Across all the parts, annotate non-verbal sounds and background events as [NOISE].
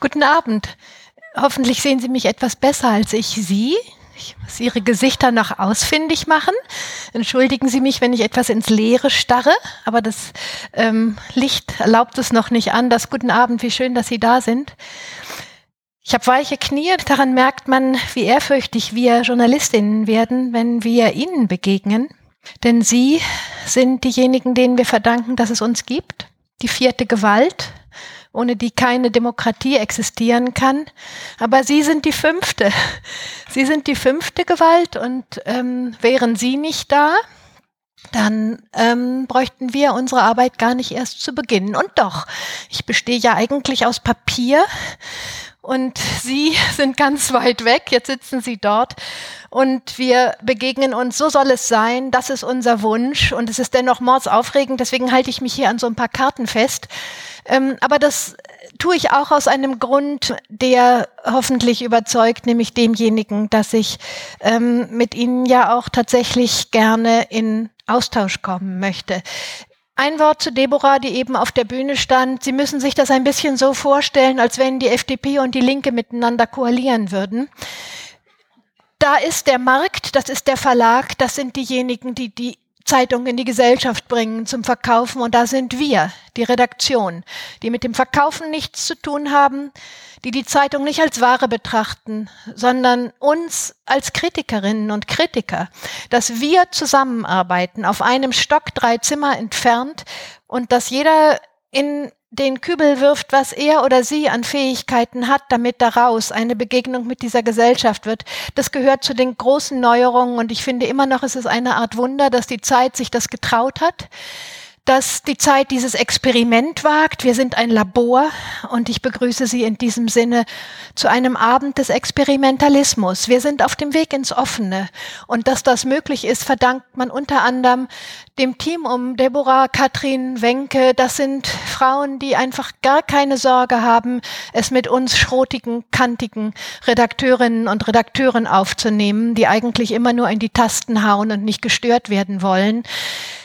Guten Abend. Hoffentlich sehen Sie mich etwas besser als ich Sie. Ich muss Ihre Gesichter noch ausfindig machen. Entschuldigen Sie mich, wenn ich etwas ins Leere starre, aber das ähm, Licht erlaubt es noch nicht an. Das Guten Abend, wie schön, dass Sie da sind. Ich habe weiche Knie. Daran merkt man, wie ehrfürchtig wir Journalistinnen werden, wenn wir Ihnen begegnen. Denn Sie sind diejenigen, denen wir verdanken, dass es uns gibt. Die vierte Gewalt, ohne die keine Demokratie existieren kann. Aber Sie sind die fünfte. Sie sind die fünfte Gewalt und ähm, wären Sie nicht da, dann ähm, bräuchten wir unsere Arbeit gar nicht erst zu beginnen. Und doch, ich bestehe ja eigentlich aus Papier und Sie [LAUGHS] sind ganz weit weg, jetzt sitzen Sie dort. Und wir begegnen uns, so soll es sein, das ist unser Wunsch. Und es ist dennoch mordsaufregend, deswegen halte ich mich hier an so ein paar Karten fest. Ähm, aber das tue ich auch aus einem Grund, der hoffentlich überzeugt, nämlich demjenigen, dass ich ähm, mit Ihnen ja auch tatsächlich gerne in Austausch kommen möchte. Ein Wort zu Deborah, die eben auf der Bühne stand. Sie müssen sich das ein bisschen so vorstellen, als wenn die FDP und die Linke miteinander koalieren würden. Da ist der Markt, das ist der Verlag, das sind diejenigen, die die Zeitung in die Gesellschaft bringen zum Verkaufen. Und da sind wir, die Redaktion, die mit dem Verkaufen nichts zu tun haben, die die Zeitung nicht als Ware betrachten, sondern uns als Kritikerinnen und Kritiker, dass wir zusammenarbeiten auf einem Stock drei Zimmer entfernt und dass jeder in den Kübel wirft, was er oder sie an Fähigkeiten hat, damit daraus eine Begegnung mit dieser Gesellschaft wird. Das gehört zu den großen Neuerungen und ich finde immer noch, es ist eine Art Wunder, dass die Zeit sich das getraut hat dass die Zeit dieses Experiment wagt. Wir sind ein Labor und ich begrüße Sie in diesem Sinne zu einem Abend des Experimentalismus. Wir sind auf dem Weg ins Offene und dass das möglich ist, verdankt man unter anderem dem Team um Deborah, Katrin, Wenke. Das sind Frauen, die einfach gar keine Sorge haben, es mit uns schrotigen, kantigen Redakteurinnen und Redakteuren aufzunehmen, die eigentlich immer nur in die Tasten hauen und nicht gestört werden wollen.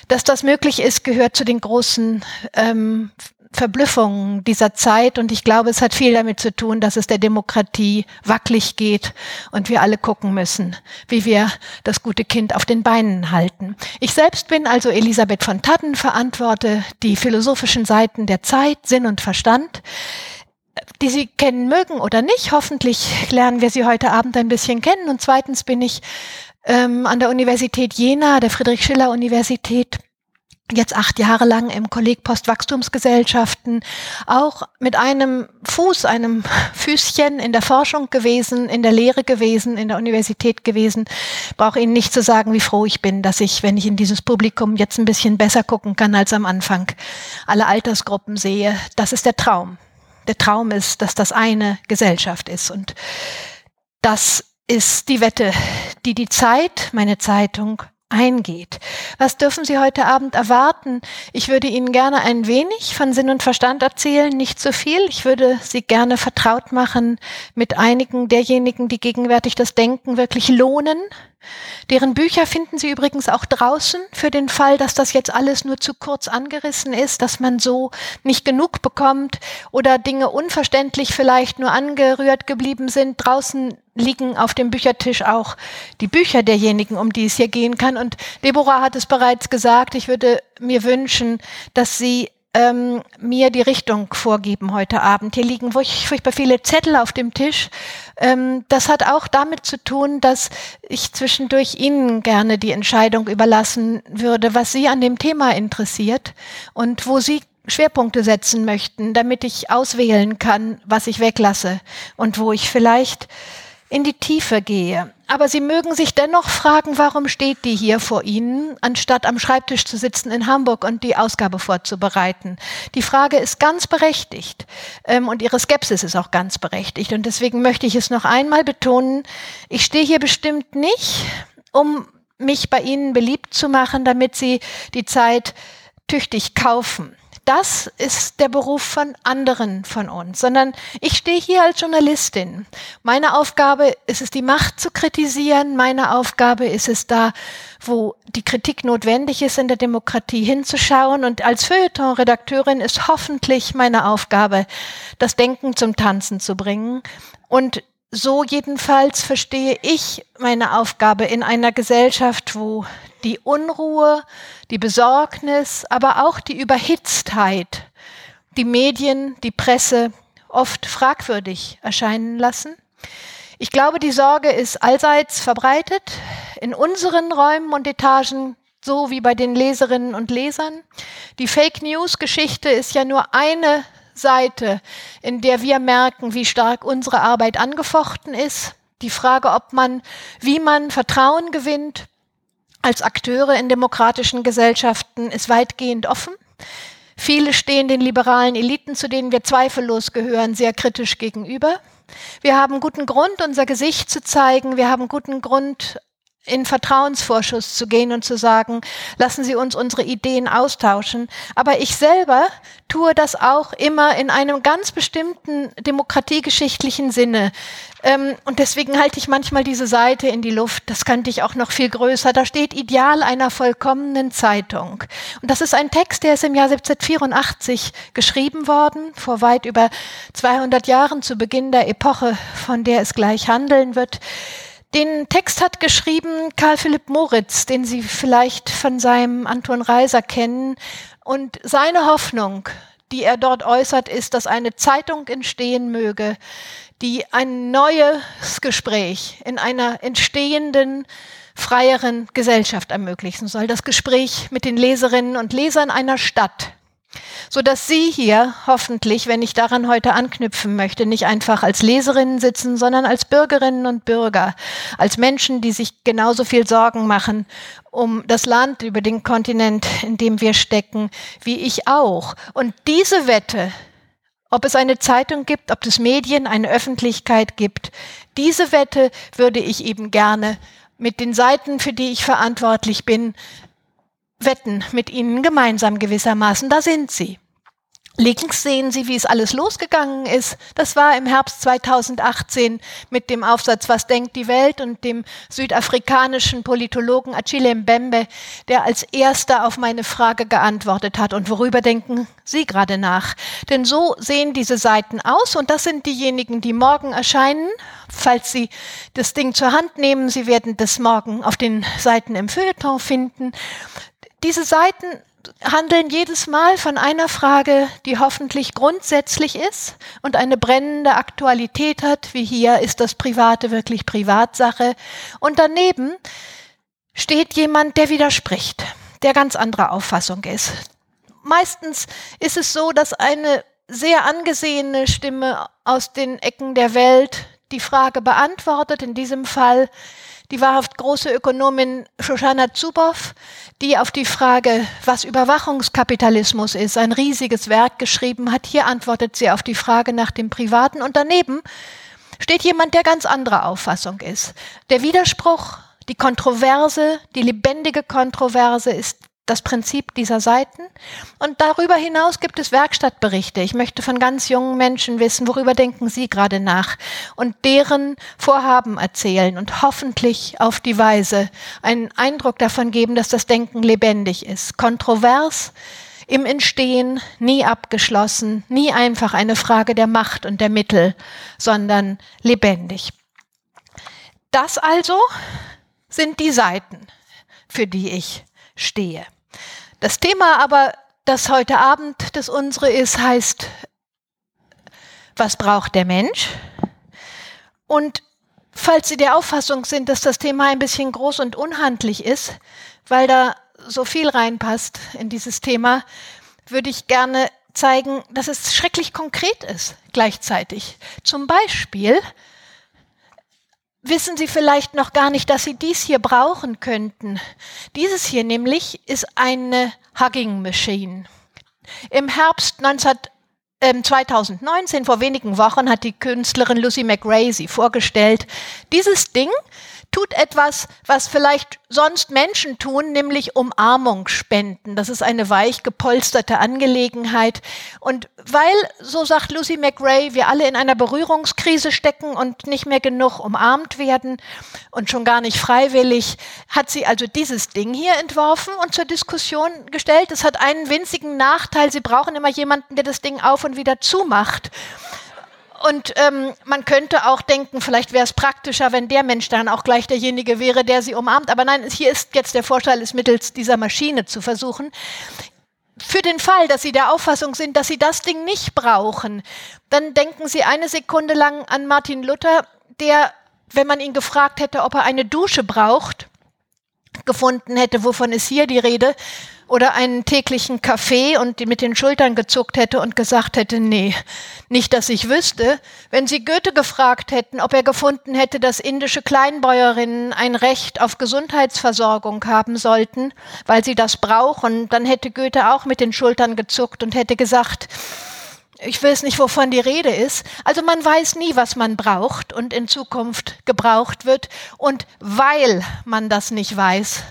Dass das möglich ist, gehört zu den großen ähm, Verblüffungen dieser Zeit. Und ich glaube, es hat viel damit zu tun, dass es der Demokratie wackelig geht und wir alle gucken müssen, wie wir das gute Kind auf den Beinen halten. Ich selbst bin also Elisabeth von Tadden, verantworte die philosophischen Seiten der Zeit, Sinn und Verstand die Sie kennen mögen oder nicht. Hoffentlich lernen wir Sie heute Abend ein bisschen kennen. Und zweitens bin ich ähm, an der Universität Jena, der Friedrich-Schiller-Universität, jetzt acht Jahre lang im Kolleg Postwachstumsgesellschaften, auch mit einem Fuß, einem [LAUGHS] Füßchen in der Forschung gewesen, in der Lehre gewesen, in der Universität gewesen. Brauche Ihnen nicht zu sagen, wie froh ich bin, dass ich, wenn ich in dieses Publikum jetzt ein bisschen besser gucken kann als am Anfang, alle Altersgruppen sehe. Das ist der Traum. Der Traum ist, dass das eine Gesellschaft ist und das ist die Wette, die die Zeit, meine Zeitung, eingeht. Was dürfen Sie heute Abend erwarten? Ich würde Ihnen gerne ein wenig von Sinn und Verstand erzählen, nicht so viel. Ich würde Sie gerne vertraut machen mit einigen derjenigen, die gegenwärtig das Denken wirklich lohnen, Deren Bücher finden Sie übrigens auch draußen für den Fall, dass das jetzt alles nur zu kurz angerissen ist, dass man so nicht genug bekommt oder Dinge unverständlich vielleicht nur angerührt geblieben sind. Draußen liegen auf dem Büchertisch auch die Bücher derjenigen, um die es hier gehen kann. Und Deborah hat es bereits gesagt, ich würde mir wünschen, dass Sie ähm, mir die Richtung vorgeben heute Abend. Hier liegen furchtbar viele Zettel auf dem Tisch. Ähm, das hat auch damit zu tun, dass ich zwischendurch Ihnen gerne die Entscheidung überlassen würde, was Sie an dem Thema interessiert und wo Sie Schwerpunkte setzen möchten, damit ich auswählen kann, was ich weglasse und wo ich vielleicht in die Tiefe gehe. Aber Sie mögen sich dennoch fragen, warum steht die hier vor Ihnen, anstatt am Schreibtisch zu sitzen in Hamburg und die Ausgabe vorzubereiten. Die Frage ist ganz berechtigt ähm, und Ihre Skepsis ist auch ganz berechtigt. Und deswegen möchte ich es noch einmal betonen, ich stehe hier bestimmt nicht, um mich bei Ihnen beliebt zu machen, damit Sie die Zeit tüchtig kaufen. Das ist der Beruf von anderen von uns, sondern ich stehe hier als Journalistin. Meine Aufgabe ist es, die Macht zu kritisieren. Meine Aufgabe ist es da, wo die Kritik notwendig ist, in der Demokratie hinzuschauen. Und als Feuilleton-Redakteurin ist hoffentlich meine Aufgabe, das Denken zum Tanzen zu bringen. Und so jedenfalls verstehe ich meine Aufgabe in einer Gesellschaft, wo die Unruhe, die Besorgnis, aber auch die Überhitztheit die Medien, die Presse oft fragwürdig erscheinen lassen. Ich glaube, die Sorge ist allseits verbreitet, in unseren Räumen und Etagen so wie bei den Leserinnen und Lesern. Die Fake News-Geschichte ist ja nur eine Seite, in der wir merken, wie stark unsere Arbeit angefochten ist. Die Frage, ob man, wie man Vertrauen gewinnt, als Akteure in demokratischen Gesellschaften ist weitgehend offen. Viele stehen den liberalen Eliten, zu denen wir zweifellos gehören, sehr kritisch gegenüber. Wir haben guten Grund, unser Gesicht zu zeigen. Wir haben guten Grund, in Vertrauensvorschuss zu gehen und zu sagen, lassen Sie uns unsere Ideen austauschen. Aber ich selber tue das auch immer in einem ganz bestimmten demokratiegeschichtlichen Sinne. Ähm, und deswegen halte ich manchmal diese Seite in die Luft. Das könnte ich auch noch viel größer. Da steht Ideal einer vollkommenen Zeitung. Und das ist ein Text, der ist im Jahr 1784 geschrieben worden, vor weit über 200 Jahren zu Beginn der Epoche, von der es gleich handeln wird. Den Text hat geschrieben Karl Philipp Moritz, den Sie vielleicht von seinem Anton Reiser kennen. Und seine Hoffnung, die er dort äußert, ist, dass eine Zeitung entstehen möge, die ein neues Gespräch in einer entstehenden, freieren Gesellschaft ermöglichen soll. Das Gespräch mit den Leserinnen und Lesern einer Stadt, so dass Sie hier hoffentlich, wenn ich daran heute anknüpfen möchte, nicht einfach als Leserinnen sitzen, sondern als Bürgerinnen und Bürger, als Menschen, die sich genauso viel Sorgen machen um das Land, über den Kontinent, in dem wir stecken, wie ich auch. Und diese Wette, ob es eine Zeitung gibt, ob es Medien, eine Öffentlichkeit gibt, diese Wette würde ich eben gerne mit den Seiten, für die ich verantwortlich bin, wetten mit ihnen gemeinsam gewissermaßen. Da sind sie. Links sehen Sie, wie es alles losgegangen ist. Das war im Herbst 2018 mit dem Aufsatz Was denkt die Welt und dem südafrikanischen Politologen Achille Mbembe, der als erster auf meine Frage geantwortet hat. Und worüber denken Sie gerade nach? Denn so sehen diese Seiten aus und das sind diejenigen, die morgen erscheinen. Falls Sie das Ding zur Hand nehmen, Sie werden das morgen auf den Seiten im Feuilleton finden. Diese Seiten handeln jedes Mal von einer Frage, die hoffentlich grundsätzlich ist und eine brennende Aktualität hat, wie hier ist das Private wirklich Privatsache. Und daneben steht jemand, der widerspricht, der ganz anderer Auffassung ist. Meistens ist es so, dass eine sehr angesehene Stimme aus den Ecken der Welt die Frage beantwortet, in diesem Fall die wahrhaft große Ökonomin Shoshana Zuboff, die auf die Frage, was Überwachungskapitalismus ist, ein riesiges Werk geschrieben hat. Hier antwortet sie auf die Frage nach dem Privaten und daneben steht jemand, der ganz anderer Auffassung ist. Der Widerspruch, die Kontroverse, die lebendige Kontroverse ist das Prinzip dieser Seiten. Und darüber hinaus gibt es Werkstattberichte. Ich möchte von ganz jungen Menschen wissen, worüber denken sie gerade nach und deren Vorhaben erzählen und hoffentlich auf die Weise einen Eindruck davon geben, dass das Denken lebendig ist, kontrovers, im Entstehen, nie abgeschlossen, nie einfach eine Frage der Macht und der Mittel, sondern lebendig. Das also sind die Seiten, für die ich stehe. Das Thema aber, das heute Abend das unsere ist, heißt, was braucht der Mensch? Und falls Sie der Auffassung sind, dass das Thema ein bisschen groß und unhandlich ist, weil da so viel reinpasst in dieses Thema, würde ich gerne zeigen, dass es schrecklich konkret ist gleichzeitig. Zum Beispiel, wissen Sie vielleicht noch gar nicht, dass Sie dies hier brauchen könnten. Dieses hier nämlich ist eine Hugging Machine. Im Herbst 19, äh, 2019, vor wenigen Wochen, hat die Künstlerin Lucy McRae sie vorgestellt. Dieses Ding tut etwas, was vielleicht sonst Menschen tun, nämlich Umarmung spenden. Das ist eine weich gepolsterte Angelegenheit. Und weil, so sagt Lucy McRae, wir alle in einer Berührungskrise stecken und nicht mehr genug umarmt werden und schon gar nicht freiwillig, hat sie also dieses Ding hier entworfen und zur Diskussion gestellt. Es hat einen winzigen Nachteil. Sie brauchen immer jemanden, der das Ding auf und wieder zumacht. Und ähm, man könnte auch denken, vielleicht wäre es praktischer, wenn der Mensch dann auch gleich derjenige wäre, der sie umarmt. Aber nein, hier ist jetzt der Vorteil, es mittels dieser Maschine zu versuchen. Für den Fall, dass Sie der Auffassung sind, dass Sie das Ding nicht brauchen, dann denken Sie eine Sekunde lang an Martin Luther, der, wenn man ihn gefragt hätte, ob er eine Dusche braucht, gefunden hätte, wovon ist hier die Rede, oder einen täglichen Kaffee und die mit den Schultern gezuckt hätte und gesagt hätte, nee, nicht, dass ich wüsste. Wenn Sie Goethe gefragt hätten, ob er gefunden hätte, dass indische Kleinbäuerinnen ein Recht auf Gesundheitsversorgung haben sollten, weil sie das brauchen, dann hätte Goethe auch mit den Schultern gezuckt und hätte gesagt, ich weiß nicht, wovon die Rede ist. Also man weiß nie, was man braucht und in Zukunft gebraucht wird. Und weil man das nicht weiß,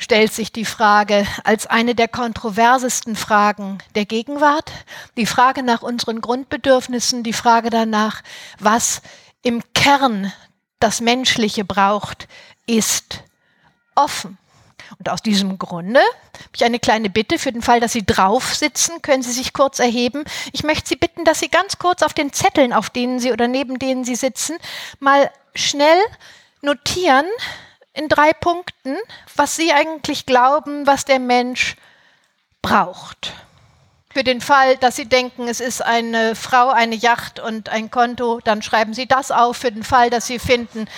stellt sich die Frage als eine der kontroversesten Fragen der Gegenwart, die Frage nach unseren Grundbedürfnissen, die Frage danach, was im Kern das Menschliche braucht, ist offen. Und aus diesem Grunde habe ich eine kleine Bitte für den Fall, dass Sie drauf sitzen, können Sie sich kurz erheben. Ich möchte Sie bitten, dass Sie ganz kurz auf den Zetteln, auf denen Sie oder neben denen Sie sitzen, mal schnell notieren, in drei Punkten, was Sie eigentlich glauben, was der Mensch braucht. Für den Fall, dass Sie denken, es ist eine Frau, eine Yacht und ein Konto, dann schreiben Sie das auf. Für den Fall, dass Sie finden,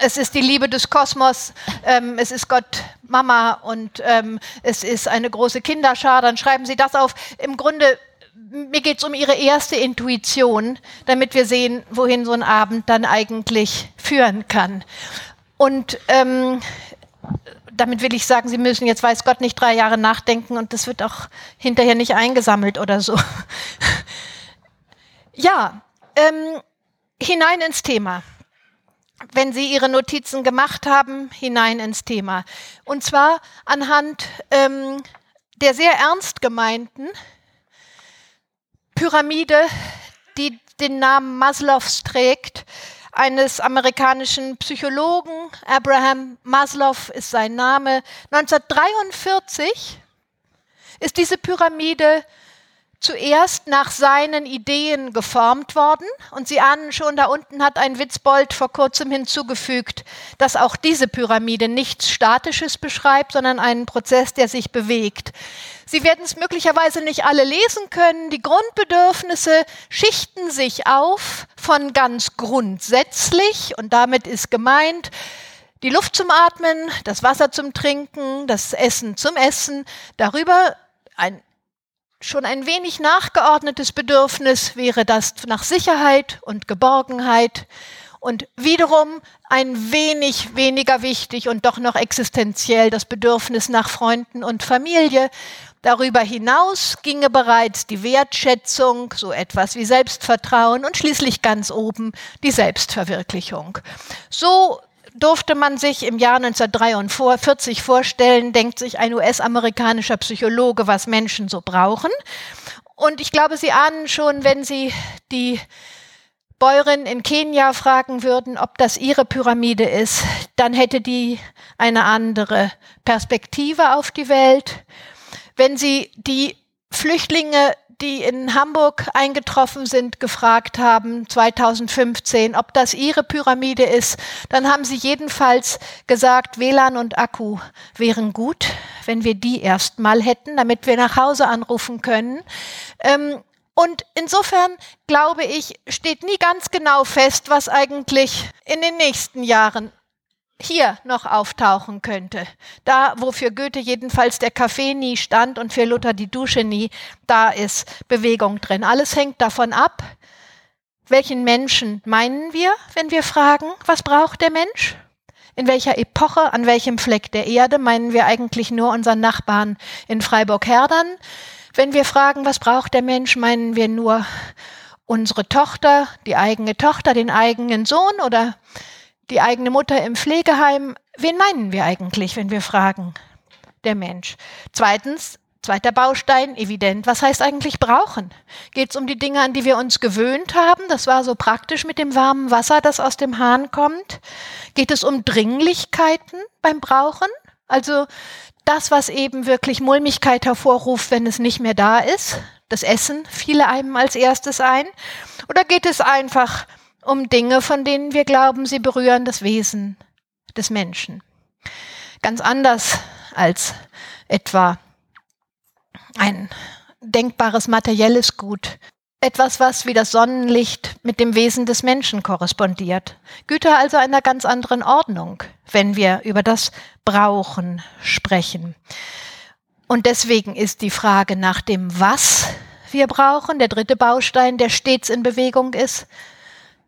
es ist die Liebe des Kosmos, ähm, es ist Gott, Mama und ähm, es ist eine große Kinderschar, dann schreiben Sie das auf. Im Grunde, mir geht es um Ihre erste Intuition, damit wir sehen, wohin so ein Abend dann eigentlich führen kann. Und ähm, damit will ich sagen, Sie müssen jetzt weiß Gott nicht drei Jahre nachdenken und das wird auch hinterher nicht eingesammelt oder so. [LAUGHS] ja, ähm, hinein ins Thema. Wenn Sie Ihre Notizen gemacht haben, hinein ins Thema. Und zwar anhand ähm, der sehr ernst gemeinten Pyramide, die den Namen Maslows trägt, eines amerikanischen Psychologen, Abraham Maslow ist sein Name. 1943 ist diese Pyramide zuerst nach seinen Ideen geformt worden. Und Sie ahnen schon, da unten hat ein Witzbold vor kurzem hinzugefügt, dass auch diese Pyramide nichts Statisches beschreibt, sondern einen Prozess, der sich bewegt. Sie werden es möglicherweise nicht alle lesen können. Die Grundbedürfnisse schichten sich auf von ganz grundsätzlich, und damit ist gemeint, die Luft zum Atmen, das Wasser zum Trinken, das Essen zum Essen, darüber ein Schon ein wenig nachgeordnetes Bedürfnis wäre das nach Sicherheit und Geborgenheit und wiederum ein wenig weniger wichtig und doch noch existenziell das Bedürfnis nach Freunden und Familie. Darüber hinaus ginge bereits die Wertschätzung, so etwas wie Selbstvertrauen und schließlich ganz oben die Selbstverwirklichung. So durfte man sich im Jahr 1943 vorstellen, denkt sich ein US-amerikanischer Psychologe, was Menschen so brauchen. Und ich glaube, Sie ahnen schon, wenn Sie die Bäuerin in Kenia fragen würden, ob das ihre Pyramide ist, dann hätte die eine andere Perspektive auf die Welt. Wenn Sie die Flüchtlinge die in Hamburg eingetroffen sind, gefragt haben, 2015, ob das ihre Pyramide ist, dann haben sie jedenfalls gesagt, WLAN und Akku wären gut, wenn wir die erstmal hätten, damit wir nach Hause anrufen können. Ähm, und insofern glaube ich, steht nie ganz genau fest, was eigentlich in den nächsten Jahren hier noch auftauchen könnte. Da, wo für Goethe jedenfalls der Kaffee nie stand und für Luther die Dusche nie, da ist Bewegung drin. Alles hängt davon ab, welchen Menschen meinen wir, wenn wir fragen, was braucht der Mensch? In welcher Epoche, an welchem Fleck der Erde meinen wir eigentlich nur unseren Nachbarn in Freiburg-Herdern? Wenn wir fragen, was braucht der Mensch, meinen wir nur unsere Tochter, die eigene Tochter, den eigenen Sohn oder die eigene Mutter im Pflegeheim. Wen meinen wir eigentlich, wenn wir fragen? Der Mensch. Zweitens, zweiter Baustein, evident. Was heißt eigentlich brauchen? Geht es um die Dinge, an die wir uns gewöhnt haben? Das war so praktisch mit dem warmen Wasser, das aus dem Hahn kommt. Geht es um Dringlichkeiten beim Brauchen? Also das, was eben wirklich Mulmigkeit hervorruft, wenn es nicht mehr da ist. Das Essen fiele einem als erstes ein. Oder geht es einfach um Dinge, von denen wir glauben, sie berühren das Wesen des Menschen? Ganz anders als etwa ein denkbares materielles Gut. Etwas, was wie das Sonnenlicht mit dem Wesen des Menschen korrespondiert. Güter also einer ganz anderen Ordnung, wenn wir über das Brauchen sprechen. Und deswegen ist die Frage nach dem Was wir brauchen, der dritte Baustein, der stets in Bewegung ist,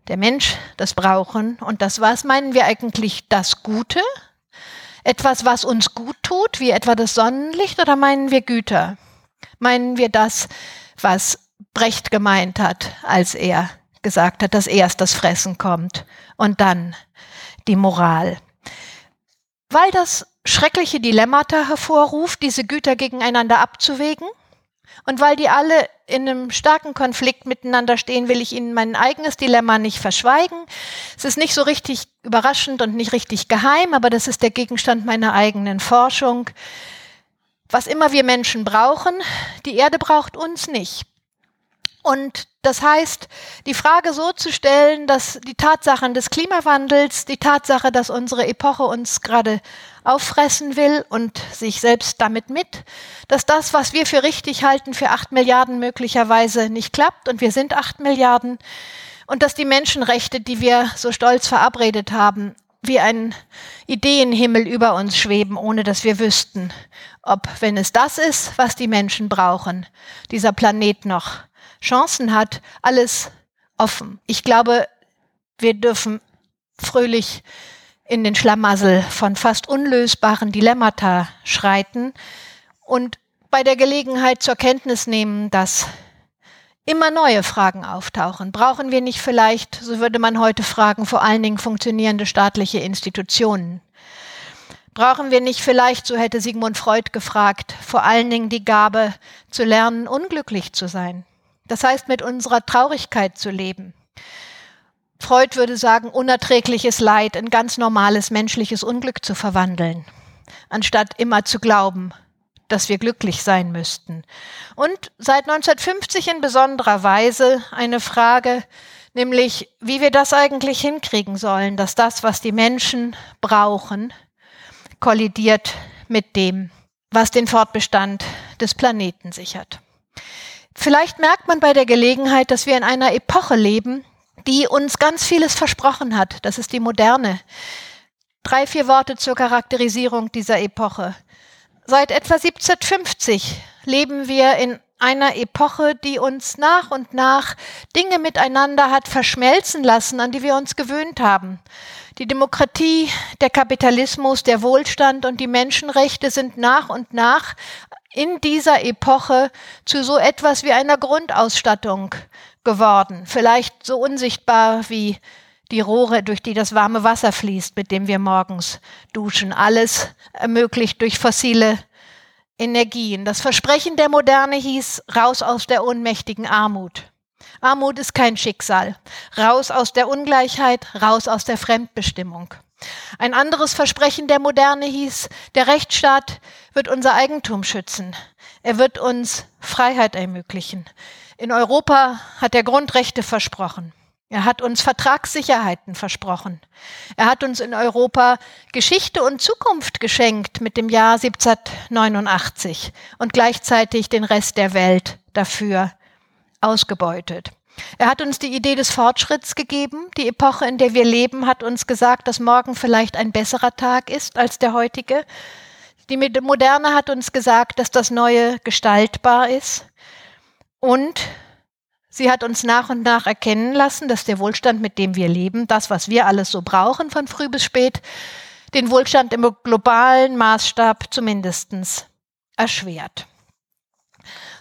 der Mensch, das Brauchen und das Was meinen wir eigentlich das Gute? Etwas, was uns gut tut, wie etwa das Sonnenlicht, oder meinen wir Güter? Meinen wir das, was Brecht gemeint hat, als er gesagt hat, dass erst das Fressen kommt und dann die Moral. Weil das schreckliche Dilemmata hervorruft, diese Güter gegeneinander abzuwägen, und weil die alle in einem starken Konflikt miteinander stehen, will ich Ihnen mein eigenes Dilemma nicht verschweigen. Es ist nicht so richtig überraschend und nicht richtig geheim, aber das ist der Gegenstand meiner eigenen Forschung. Was immer wir Menschen brauchen, die Erde braucht uns nicht. Und das heißt, die Frage so zu stellen, dass die Tatsachen des Klimawandels, die Tatsache, dass unsere Epoche uns gerade auffressen will und sich selbst damit mit, dass das, was wir für richtig halten, für acht Milliarden möglicherweise nicht klappt und wir sind acht Milliarden und dass die Menschenrechte, die wir so stolz verabredet haben, wie ein Ideenhimmel über uns schweben, ohne dass wir wüssten, ob, wenn es das ist, was die Menschen brauchen, dieser Planet noch Chancen hat, alles offen. Ich glaube, wir dürfen fröhlich in den Schlamassel von fast unlösbaren Dilemmata schreiten und bei der Gelegenheit zur Kenntnis nehmen, dass immer neue Fragen auftauchen. Brauchen wir nicht vielleicht, so würde man heute fragen, vor allen Dingen funktionierende staatliche Institutionen? Brauchen wir nicht vielleicht, so hätte Sigmund Freud gefragt, vor allen Dingen die Gabe zu lernen, unglücklich zu sein? Das heißt, mit unserer Traurigkeit zu leben. Freud würde sagen, unerträgliches Leid in ganz normales menschliches Unglück zu verwandeln, anstatt immer zu glauben, dass wir glücklich sein müssten. Und seit 1950 in besonderer Weise eine Frage, nämlich wie wir das eigentlich hinkriegen sollen, dass das, was die Menschen brauchen, kollidiert mit dem, was den Fortbestand des Planeten sichert. Vielleicht merkt man bei der Gelegenheit, dass wir in einer Epoche leben, die uns ganz vieles versprochen hat. Das ist die moderne. Drei, vier Worte zur Charakterisierung dieser Epoche. Seit etwa 1750 leben wir in einer Epoche, die uns nach und nach Dinge miteinander hat verschmelzen lassen, an die wir uns gewöhnt haben. Die Demokratie, der Kapitalismus, der Wohlstand und die Menschenrechte sind nach und nach in dieser Epoche zu so etwas wie einer Grundausstattung geworden. Vielleicht so unsichtbar wie die Rohre, durch die das warme Wasser fließt, mit dem wir morgens duschen. Alles ermöglicht durch fossile Energien. Das Versprechen der Moderne hieß raus aus der ohnmächtigen Armut. Armut ist kein Schicksal. Raus aus der Ungleichheit, raus aus der Fremdbestimmung. Ein anderes Versprechen der Moderne hieß, der Rechtsstaat wird unser Eigentum schützen. Er wird uns Freiheit ermöglichen. In Europa hat er Grundrechte versprochen. Er hat uns Vertragssicherheiten versprochen. Er hat uns in Europa Geschichte und Zukunft geschenkt mit dem Jahr 1789 und gleichzeitig den Rest der Welt dafür ausgebeutet. Er hat uns die Idee des Fortschritts gegeben. Die Epoche, in der wir leben, hat uns gesagt, dass morgen vielleicht ein besserer Tag ist als der heutige. Die Moderne hat uns gesagt, dass das Neue gestaltbar ist. Und sie hat uns nach und nach erkennen lassen, dass der Wohlstand, mit dem wir leben, das, was wir alles so brauchen, von früh bis spät, den Wohlstand im globalen Maßstab zumindest erschwert.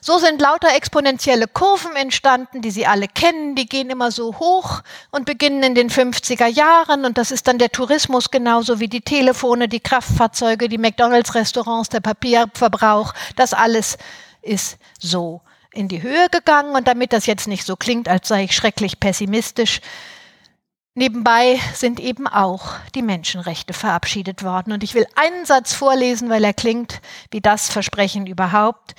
So sind lauter exponentielle Kurven entstanden, die Sie alle kennen. Die gehen immer so hoch und beginnen in den 50er Jahren. Und das ist dann der Tourismus genauso wie die Telefone, die Kraftfahrzeuge, die McDonalds-Restaurants, der Papierverbrauch. Das alles ist so in die Höhe gegangen. Und damit das jetzt nicht so klingt, als sei ich schrecklich pessimistisch, Nebenbei sind eben auch die Menschenrechte verabschiedet worden. Und ich will einen Satz vorlesen, weil er klingt wie das Versprechen überhaupt.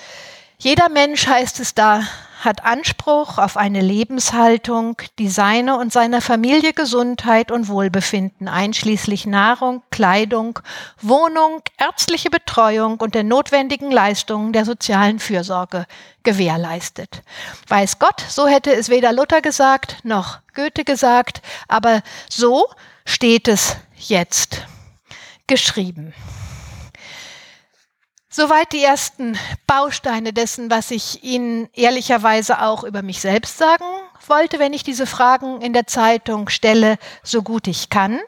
Jeder Mensch, heißt es da, hat Anspruch auf eine Lebenshaltung, die seine und seiner Familie Gesundheit und Wohlbefinden einschließlich Nahrung, Kleidung, Wohnung, ärztliche Betreuung und der notwendigen Leistungen der sozialen Fürsorge gewährleistet. Weiß Gott, so hätte es weder Luther gesagt noch Goethe gesagt, aber so steht es jetzt geschrieben. Soweit die ersten Bausteine dessen, was ich Ihnen ehrlicherweise auch über mich selbst sagen wollte, wenn ich diese Fragen in der Zeitung stelle, so gut ich kann.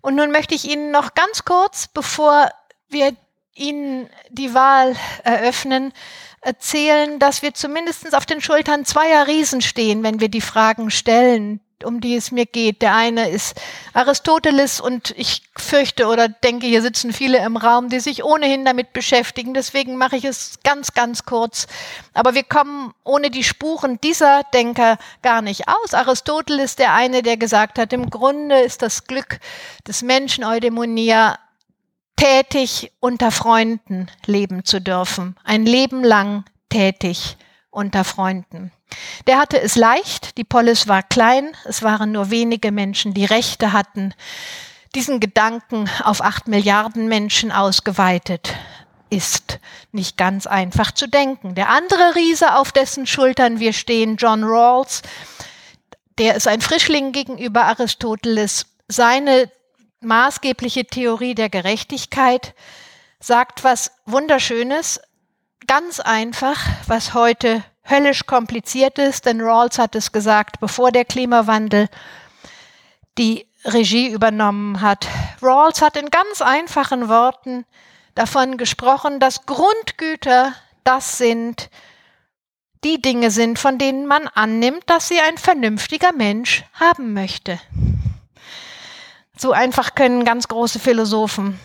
Und nun möchte ich Ihnen noch ganz kurz, bevor wir Ihnen die Wahl eröffnen, erzählen, dass wir zumindest auf den Schultern zweier Riesen stehen, wenn wir die Fragen stellen, um die es mir geht. Der eine ist Aristoteles und ich fürchte oder denke, hier sitzen viele im Raum, die sich ohnehin damit beschäftigen. Deswegen mache ich es ganz, ganz kurz. Aber wir kommen ohne die Spuren dieser Denker gar nicht aus. Aristoteles, der eine, der gesagt hat, im Grunde ist das Glück des Menschen Eudemonia tätig unter Freunden leben zu dürfen. Ein Leben lang tätig unter Freunden. Der hatte es leicht, die Polis war klein, es waren nur wenige Menschen, die Rechte hatten. Diesen Gedanken auf acht Milliarden Menschen ausgeweitet ist nicht ganz einfach zu denken. Der andere Riese, auf dessen Schultern wir stehen, John Rawls, der ist ein Frischling gegenüber Aristoteles. Seine maßgebliche Theorie der Gerechtigkeit sagt was Wunderschönes, ganz einfach, was heute höllisch kompliziert ist, denn Rawls hat es gesagt, bevor der Klimawandel die Regie übernommen hat. Rawls hat in ganz einfachen Worten davon gesprochen, dass Grundgüter das sind, die Dinge sind, von denen man annimmt, dass sie ein vernünftiger Mensch haben möchte. So einfach können ganz große Philosophen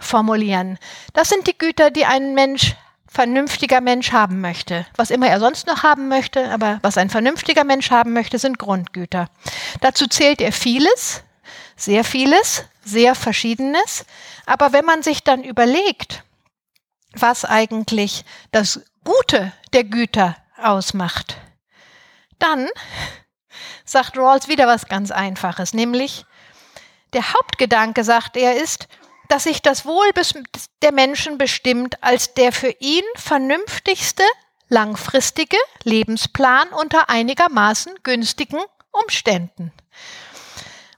formulieren. Das sind die Güter, die ein Mensch vernünftiger Mensch haben möchte. Was immer er sonst noch haben möchte, aber was ein vernünftiger Mensch haben möchte, sind Grundgüter. Dazu zählt er vieles, sehr vieles, sehr verschiedenes. Aber wenn man sich dann überlegt, was eigentlich das Gute der Güter ausmacht, dann sagt Rawls wieder was ganz Einfaches, nämlich der Hauptgedanke, sagt er, ist, dass sich das Wohl der Menschen bestimmt als der für ihn vernünftigste langfristige Lebensplan unter einigermaßen günstigen Umständen.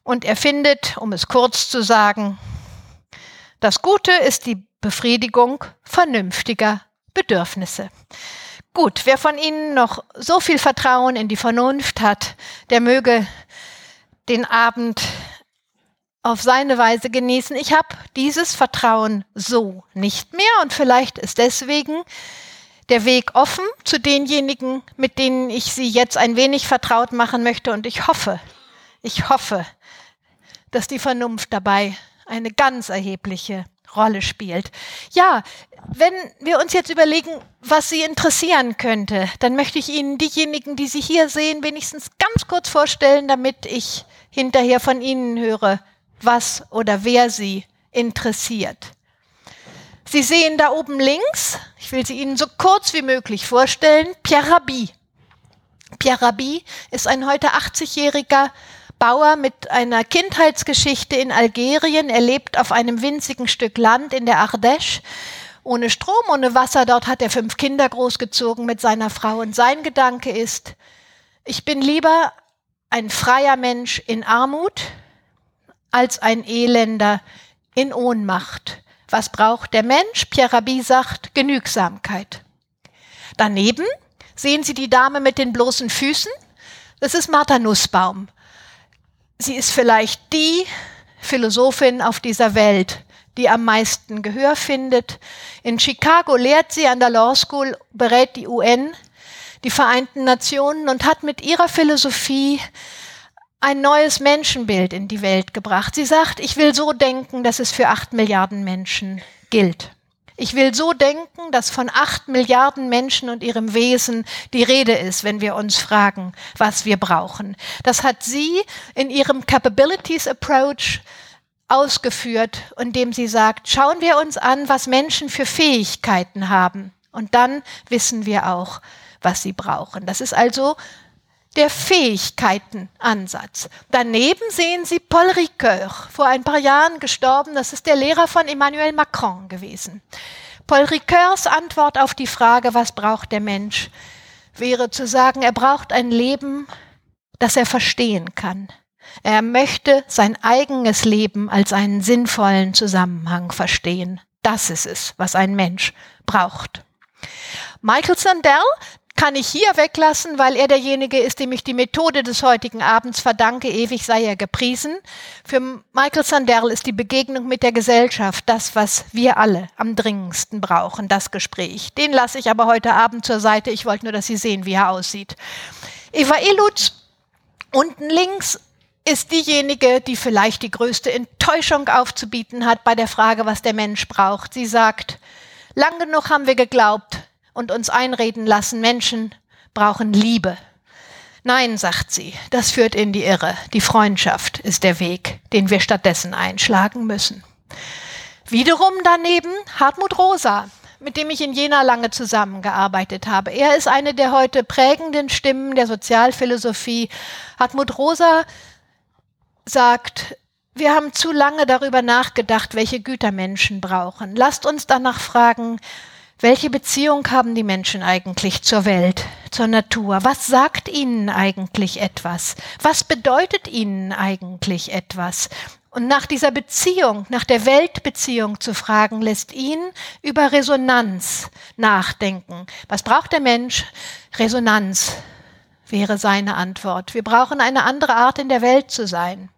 Und er findet, um es kurz zu sagen, das Gute ist die Befriedigung vernünftiger Bedürfnisse. Gut, wer von Ihnen noch so viel Vertrauen in die Vernunft hat, der möge den Abend auf seine Weise genießen. Ich habe dieses Vertrauen so nicht mehr und vielleicht ist deswegen der Weg offen zu denjenigen, mit denen ich Sie jetzt ein wenig vertraut machen möchte. Und ich hoffe, ich hoffe, dass die Vernunft dabei eine ganz erhebliche Rolle spielt. Ja, wenn wir uns jetzt überlegen, was Sie interessieren könnte, dann möchte ich Ihnen diejenigen, die Sie hier sehen, wenigstens ganz kurz vorstellen, damit ich hinterher von Ihnen höre, was oder wer Sie interessiert. Sie sehen da oben links, ich will sie Ihnen so kurz wie möglich vorstellen, Pierre Rabhi. Pierre Rabhi ist ein heute 80-jähriger Bauer mit einer Kindheitsgeschichte in Algerien. Er lebt auf einem winzigen Stück Land in der Ardèche. Ohne Strom, ohne Wasser. Dort hat er fünf Kinder großgezogen mit seiner Frau. Und sein Gedanke ist, ich bin lieber ein freier Mensch in Armut, als ein Elender in Ohnmacht. Was braucht der Mensch? Pierre Rabhi sagt Genügsamkeit. Daneben sehen Sie die Dame mit den bloßen Füßen. Das ist Martha Nussbaum. Sie ist vielleicht die Philosophin auf dieser Welt, die am meisten Gehör findet. In Chicago lehrt sie an der Law School, berät die UN, die Vereinten Nationen und hat mit ihrer Philosophie ein neues Menschenbild in die Welt gebracht. Sie sagt, ich will so denken, dass es für acht Milliarden Menschen gilt. Ich will so denken, dass von acht Milliarden Menschen und ihrem Wesen die Rede ist, wenn wir uns fragen, was wir brauchen. Das hat sie in ihrem Capabilities Approach ausgeführt, indem sie sagt, schauen wir uns an, was Menschen für Fähigkeiten haben. Und dann wissen wir auch, was sie brauchen. Das ist also der Fähigkeitenansatz. Daneben sehen Sie Paul Ricoeur, vor ein paar Jahren gestorben. Das ist der Lehrer von Emmanuel Macron gewesen. Paul Ricoeurs Antwort auf die Frage, was braucht der Mensch, wäre zu sagen, er braucht ein Leben, das er verstehen kann. Er möchte sein eigenes Leben als einen sinnvollen Zusammenhang verstehen. Das ist es, was ein Mensch braucht. Michael Sandel kann ich hier weglassen, weil er derjenige ist, dem ich die Methode des heutigen Abends verdanke. Ewig sei er gepriesen. Für Michael Sanderl ist die Begegnung mit der Gesellschaft das, was wir alle am dringendsten brauchen, das Gespräch. Den lasse ich aber heute Abend zur Seite. Ich wollte nur, dass Sie sehen, wie er aussieht. Eva Ilutz, unten links, ist diejenige, die vielleicht die größte Enttäuschung aufzubieten hat bei der Frage, was der Mensch braucht. Sie sagt, lang genug haben wir geglaubt, und uns einreden lassen, Menschen brauchen Liebe. Nein, sagt sie, das führt in die Irre. Die Freundschaft ist der Weg, den wir stattdessen einschlagen müssen. Wiederum daneben Hartmut Rosa, mit dem ich in Jena lange zusammengearbeitet habe. Er ist eine der heute prägenden Stimmen der Sozialphilosophie. Hartmut Rosa sagt, wir haben zu lange darüber nachgedacht, welche Güter Menschen brauchen. Lasst uns danach fragen, welche Beziehung haben die Menschen eigentlich zur Welt, zur Natur? Was sagt ihnen eigentlich etwas? Was bedeutet ihnen eigentlich etwas? Und nach dieser Beziehung, nach der Weltbeziehung zu fragen, lässt ihn über Resonanz nachdenken. Was braucht der Mensch? Resonanz wäre seine Antwort. Wir brauchen eine andere Art in der Welt zu sein.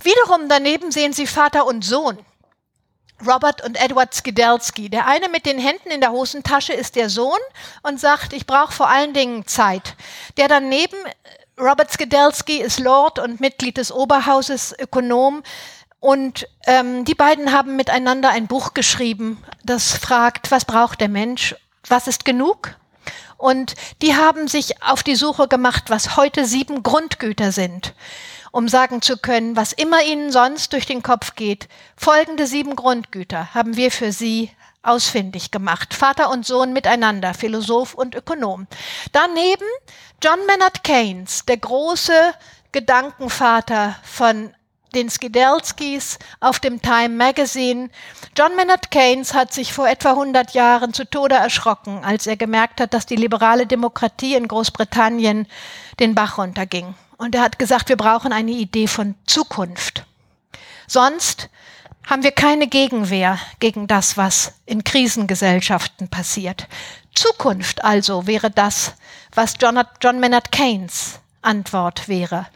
Wiederum daneben sehen Sie Vater und Sohn. Robert und Edward Skidelski. Der eine mit den Händen in der Hosentasche ist der Sohn und sagt, ich brauche vor allen Dingen Zeit. Der daneben, Robert Skidelski, ist Lord und Mitglied des Oberhauses, Ökonom. Und ähm, die beiden haben miteinander ein Buch geschrieben, das fragt, was braucht der Mensch? Was ist genug? Und die haben sich auf die Suche gemacht, was heute sieben Grundgüter sind um sagen zu können, was immer Ihnen sonst durch den Kopf geht. Folgende sieben Grundgüter haben wir für Sie ausfindig gemacht. Vater und Sohn miteinander, Philosoph und Ökonom. Daneben John Maynard Keynes, der große Gedankenvater von den Skidelskis auf dem Time Magazine. John Maynard Keynes hat sich vor etwa 100 Jahren zu Tode erschrocken, als er gemerkt hat, dass die liberale Demokratie in Großbritannien den Bach runterging. Und er hat gesagt, wir brauchen eine Idee von Zukunft. Sonst haben wir keine Gegenwehr gegen das, was in Krisengesellschaften passiert. Zukunft also wäre das, was John, John Maynard Keynes Antwort wäre.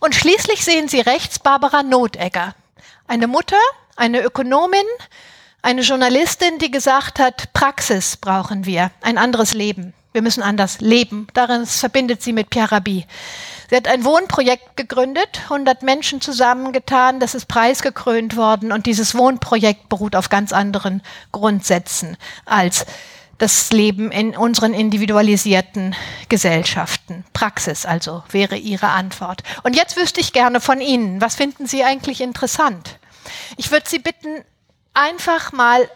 Und schließlich sehen Sie rechts Barbara Notegger, eine Mutter, eine Ökonomin, eine Journalistin, die gesagt hat, Praxis brauchen wir, ein anderes Leben. Wir müssen anders leben. Darin verbindet sie mit Pierre Rabhi. Sie hat ein Wohnprojekt gegründet, 100 Menschen zusammengetan, das ist preisgekrönt worden und dieses Wohnprojekt beruht auf ganz anderen Grundsätzen als das Leben in unseren individualisierten Gesellschaften. Praxis also wäre Ihre Antwort. Und jetzt wüsste ich gerne von Ihnen, was finden Sie eigentlich interessant? Ich würde Sie bitten, einfach mal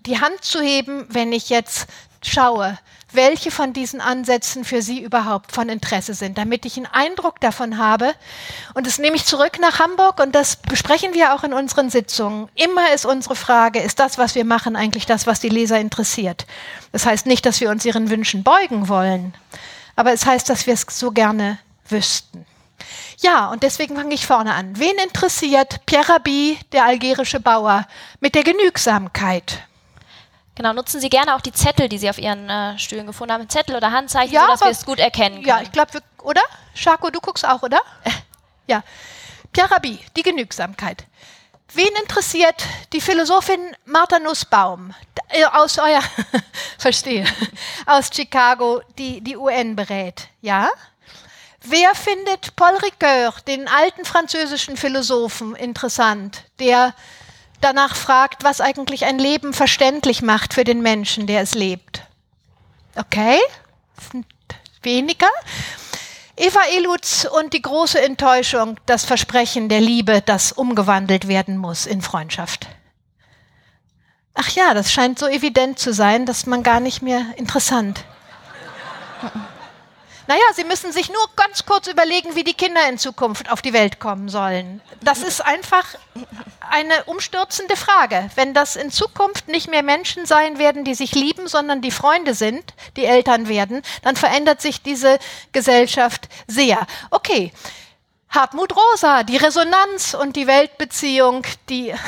die Hand zu heben, wenn ich jetzt schaue, welche von diesen Ansätzen für Sie überhaupt von Interesse sind, damit ich einen Eindruck davon habe. Und das nehme ich zurück nach Hamburg und das besprechen wir auch in unseren Sitzungen. Immer ist unsere Frage, ist das, was wir machen, eigentlich das, was die Leser interessiert? Das heißt nicht, dass wir uns ihren Wünschen beugen wollen, aber es heißt, dass wir es so gerne wüssten. Ja, und deswegen fange ich vorne an. Wen interessiert Pierre Rabhi, der algerische Bauer, mit der Genügsamkeit? Genau, nutzen Sie gerne auch die Zettel, die Sie auf Ihren äh, Stühlen gefunden haben. Zettel oder Handzeichen, ja, sodass wir es gut erkennen können. Ja, ich glaube, oder? Schako, du guckst auch, oder? [LAUGHS] ja. Pierre Rabhi, die Genügsamkeit. Wen interessiert die Philosophin Martha Nussbaum äh, aus euer, [LAUGHS] verstehe, aus Chicago, die die UN berät? Ja? Wer findet Paul Ricoeur, den alten französischen Philosophen, interessant, der danach fragt, was eigentlich ein Leben verständlich macht für den Menschen, der es lebt? Okay, weniger. Eva Elutz und die große Enttäuschung, das Versprechen der Liebe, das umgewandelt werden muss in Freundschaft. Ach ja, das scheint so evident zu sein, dass man gar nicht mehr interessant. Naja, Sie müssen sich nur ganz kurz überlegen, wie die Kinder in Zukunft auf die Welt kommen sollen. Das ist einfach eine umstürzende Frage. Wenn das in Zukunft nicht mehr Menschen sein werden, die sich lieben, sondern die Freunde sind, die Eltern werden, dann verändert sich diese Gesellschaft sehr. Okay. Hartmut Rosa, die Resonanz und die Weltbeziehung, die. [LAUGHS]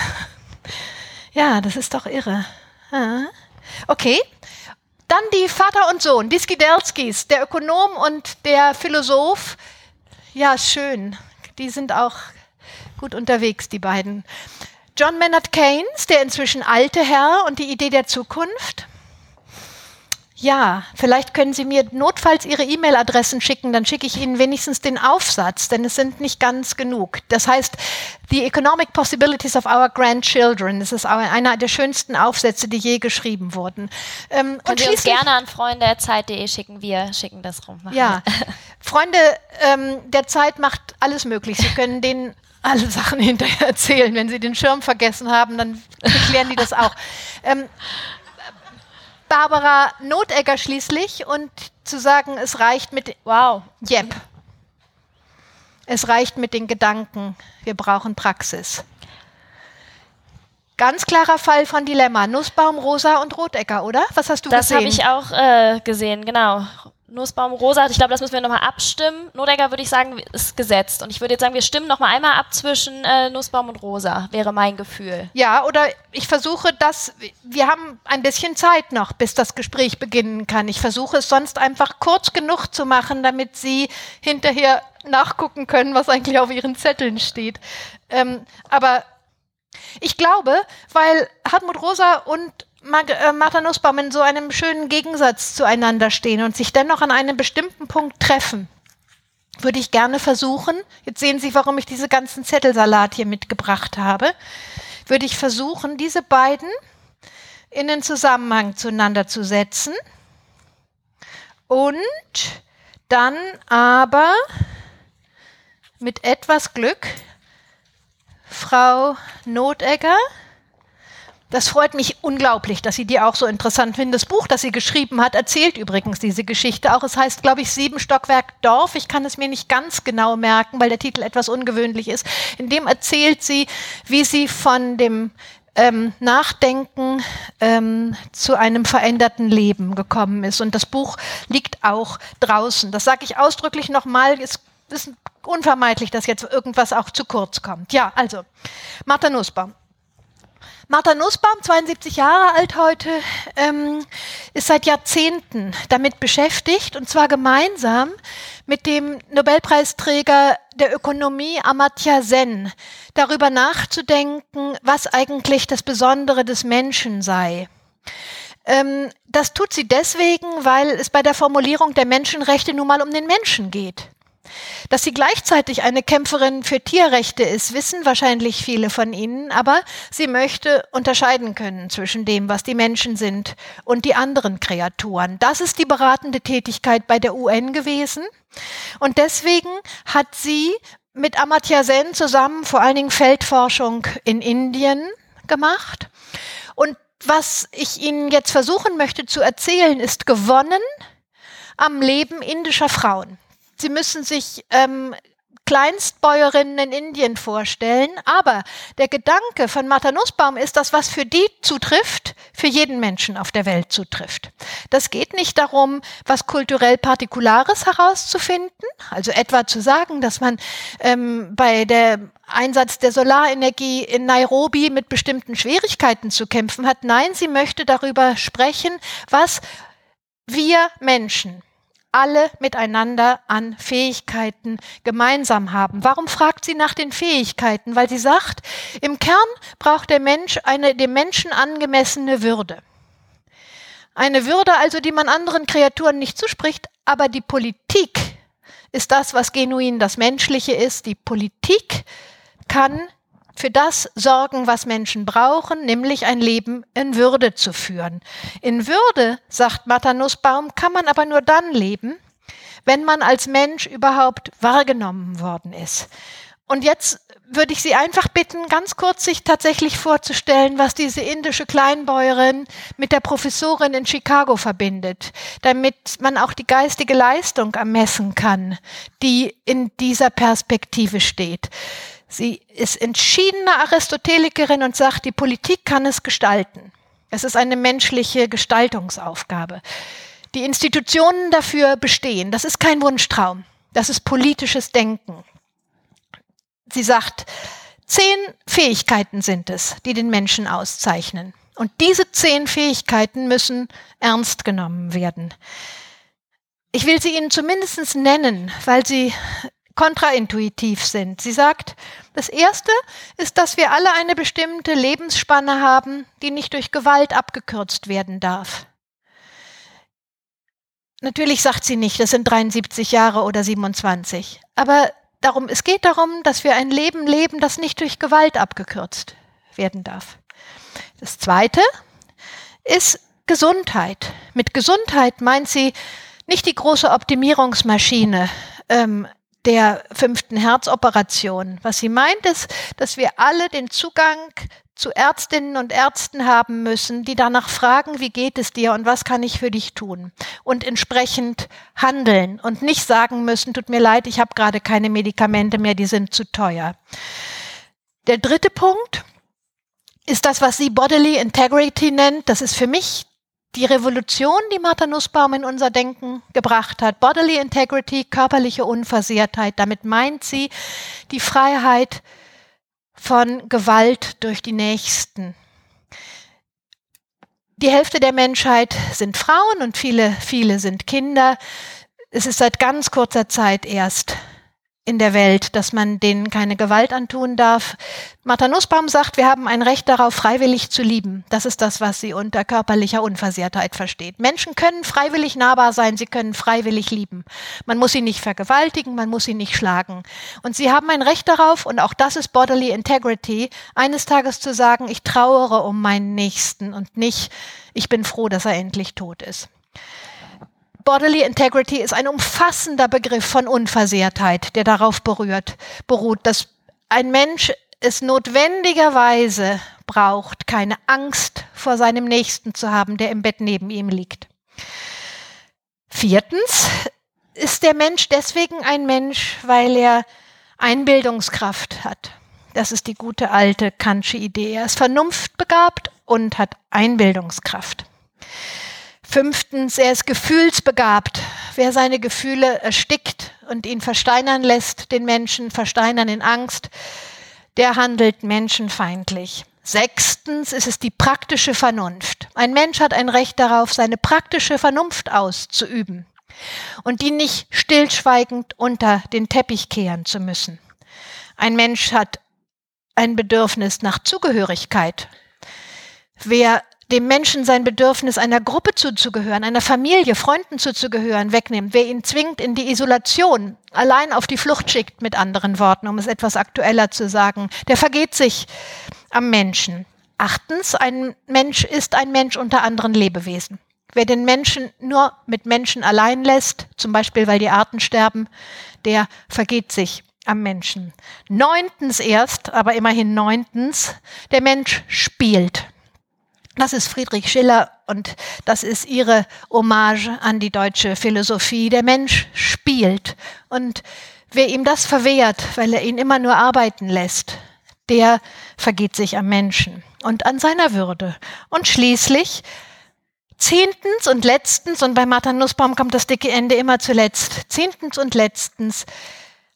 Ja, das ist doch irre. Okay, dann die Vater und Sohn, die Skidelskis, der Ökonom und der Philosoph. Ja, schön. Die sind auch gut unterwegs, die beiden. John Maynard Keynes, der inzwischen alte Herr und die Idee der Zukunft. Ja, vielleicht können Sie mir notfalls Ihre E-Mail-Adressen schicken, dann schicke ich Ihnen wenigstens den Aufsatz, denn es sind nicht ganz genug. Das heißt, The Economic Possibilities of Our Grandchildren. Das ist einer der schönsten Aufsätze, die je geschrieben wurden. Ähm, Können und Sie uns gerne an Freunde der Zeit.de schicken, wir schicken das rum. Ja, [LAUGHS] Freunde ähm, der Zeit macht alles möglich. Sie können denen alle Sachen [LAUGHS] hinterher erzählen. Wenn Sie den Schirm vergessen haben, dann erklären die das auch. Ähm, Barbara Notegger schließlich und zu sagen, es reicht mit. Wow. Yep. Es reicht mit den Gedanken. Wir brauchen Praxis. Ganz klarer Fall von Dilemma. Nussbaum, Rosa und Rotegger, oder? Was hast du das gesehen? Das habe ich auch äh, gesehen, genau. Nussbaum rosa. Ich glaube, das müssen wir nochmal abstimmen. Nodegger würde ich sagen, ist gesetzt. Und ich würde jetzt sagen, wir stimmen nochmal einmal ab zwischen äh, Nussbaum und rosa, wäre mein Gefühl. Ja, oder ich versuche das, wir haben ein bisschen Zeit noch, bis das Gespräch beginnen kann. Ich versuche es sonst einfach kurz genug zu machen, damit Sie hinterher nachgucken können, was eigentlich auf Ihren Zetteln steht. Ähm, aber ich glaube, weil Hartmut Rosa und Mag äh, Martha Nussbaum in so einem schönen Gegensatz zueinander stehen und sich dennoch an einem bestimmten Punkt treffen, würde ich gerne versuchen, jetzt sehen Sie, warum ich diese ganzen Zettelsalat hier mitgebracht habe, würde ich versuchen, diese beiden in den Zusammenhang zueinander zu setzen und dann aber mit etwas Glück Frau Notegger das freut mich unglaublich, dass Sie die auch so interessant finden. Das Buch, das sie geschrieben hat, erzählt übrigens diese Geschichte auch. Es heißt, glaube ich, Sieben Stockwerk Dorf. Ich kann es mir nicht ganz genau merken, weil der Titel etwas ungewöhnlich ist. In dem erzählt sie, wie sie von dem ähm, Nachdenken ähm, zu einem veränderten Leben gekommen ist. Und das Buch liegt auch draußen. Das sage ich ausdrücklich nochmal. Es ist unvermeidlich, dass jetzt irgendwas auch zu kurz kommt. Ja, also, Martha Nussbaum. Martha Nussbaum, 72 Jahre alt heute, ähm, ist seit Jahrzehnten damit beschäftigt, und zwar gemeinsam mit dem Nobelpreisträger der Ökonomie Amartya Sen, darüber nachzudenken, was eigentlich das Besondere des Menschen sei. Ähm, das tut sie deswegen, weil es bei der Formulierung der Menschenrechte nun mal um den Menschen geht. Dass sie gleichzeitig eine Kämpferin für Tierrechte ist, wissen wahrscheinlich viele von Ihnen, aber sie möchte unterscheiden können zwischen dem, was die Menschen sind und die anderen Kreaturen. Das ist die beratende Tätigkeit bei der UN gewesen. Und deswegen hat sie mit Amartya Sen zusammen vor allen Dingen Feldforschung in Indien gemacht. Und was ich Ihnen jetzt versuchen möchte zu erzählen, ist gewonnen am Leben indischer Frauen. Sie müssen sich ähm, Kleinstbäuerinnen in Indien vorstellen. Aber der Gedanke von Martha Nussbaum ist, dass was für die zutrifft, für jeden Menschen auf der Welt zutrifft. Das geht nicht darum, was kulturell Partikulares herauszufinden, also etwa zu sagen, dass man ähm, bei der Einsatz der Solarenergie in Nairobi mit bestimmten Schwierigkeiten zu kämpfen hat. Nein, sie möchte darüber sprechen, was wir Menschen alle miteinander an Fähigkeiten gemeinsam haben. Warum fragt sie nach den Fähigkeiten? Weil sie sagt, im Kern braucht der Mensch eine dem Menschen angemessene Würde. Eine Würde also, die man anderen Kreaturen nicht zuspricht, aber die Politik ist das, was genuin das Menschliche ist. Die Politik kann für das sorgen, was Menschen brauchen, nämlich ein Leben in Würde zu führen. In Würde, sagt Martha Nussbaum, kann man aber nur dann leben, wenn man als Mensch überhaupt wahrgenommen worden ist. Und jetzt würde ich Sie einfach bitten, ganz kurz sich tatsächlich vorzustellen, was diese indische Kleinbäuerin mit der Professorin in Chicago verbindet, damit man auch die geistige Leistung ermessen kann, die in dieser Perspektive steht. Sie ist entschiedene Aristotelikerin und sagt, die Politik kann es gestalten. Es ist eine menschliche Gestaltungsaufgabe. Die Institutionen dafür bestehen. Das ist kein Wunschtraum. Das ist politisches Denken. Sie sagt, zehn Fähigkeiten sind es, die den Menschen auszeichnen. Und diese zehn Fähigkeiten müssen ernst genommen werden. Ich will sie Ihnen zumindest nennen, weil sie kontraintuitiv sind. Sie sagt, das Erste ist, dass wir alle eine bestimmte Lebensspanne haben, die nicht durch Gewalt abgekürzt werden darf. Natürlich sagt sie nicht, das sind 73 Jahre oder 27. Aber darum, es geht darum, dass wir ein Leben leben, das nicht durch Gewalt abgekürzt werden darf. Das Zweite ist Gesundheit. Mit Gesundheit meint sie nicht die große Optimierungsmaschine, ähm, der fünften Herzoperation. Was sie meint ist, dass wir alle den Zugang zu Ärztinnen und Ärzten haben müssen, die danach fragen, wie geht es dir und was kann ich für dich tun und entsprechend handeln und nicht sagen müssen, tut mir leid, ich habe gerade keine Medikamente mehr, die sind zu teuer. Der dritte Punkt ist das, was sie Bodily Integrity nennt. Das ist für mich die Revolution, die Martha Nussbaum in unser Denken gebracht hat, Bodily Integrity, körperliche Unversehrtheit, damit meint sie die Freiheit von Gewalt durch die Nächsten. Die Hälfte der Menschheit sind Frauen und viele, viele sind Kinder. Es ist seit ganz kurzer Zeit erst in der Welt, dass man denen keine Gewalt antun darf. Martha Nussbaum sagt, wir haben ein Recht darauf, freiwillig zu lieben. Das ist das, was sie unter körperlicher Unversehrtheit versteht. Menschen können freiwillig nahbar sein, sie können freiwillig lieben. Man muss sie nicht vergewaltigen, man muss sie nicht schlagen. Und sie haben ein Recht darauf, und auch das ist Bodily Integrity, eines Tages zu sagen, ich trauere um meinen Nächsten und nicht, ich bin froh, dass er endlich tot ist. Bodily Integrity ist ein umfassender Begriff von Unversehrtheit, der darauf berührt, beruht, dass ein Mensch es notwendigerweise braucht, keine Angst vor seinem Nächsten zu haben, der im Bett neben ihm liegt. Viertens ist der Mensch deswegen ein Mensch, weil er Einbildungskraft hat. Das ist die gute alte Kantsche Idee. Er ist vernunftbegabt und hat Einbildungskraft. Fünftens, er ist gefühlsbegabt. Wer seine Gefühle erstickt und ihn versteinern lässt, den Menschen versteinern in Angst, der handelt menschenfeindlich. Sechstens ist es die praktische Vernunft. Ein Mensch hat ein Recht darauf, seine praktische Vernunft auszuüben und die nicht stillschweigend unter den Teppich kehren zu müssen. Ein Mensch hat ein Bedürfnis nach Zugehörigkeit. Wer dem Menschen sein Bedürfnis, einer Gruppe zuzugehören, einer Familie, Freunden zuzugehören, wegnimmt, wer ihn zwingt in die Isolation, allein auf die Flucht schickt, mit anderen Worten, um es etwas aktueller zu sagen, der vergeht sich am Menschen. Achtens, ein Mensch ist ein Mensch unter anderen Lebewesen. Wer den Menschen nur mit Menschen allein lässt, zum Beispiel weil die Arten sterben, der vergeht sich am Menschen. Neuntens erst, aber immerhin neuntens, der Mensch spielt. Das ist Friedrich Schiller und das ist ihre Hommage an die deutsche Philosophie. Der Mensch spielt und wer ihm das verwehrt, weil er ihn immer nur arbeiten lässt, der vergeht sich am Menschen und an seiner Würde. Und schließlich Zehntens und letztens, und bei Martha Nussbaum kommt das dicke Ende immer zuletzt, zehntens und letztens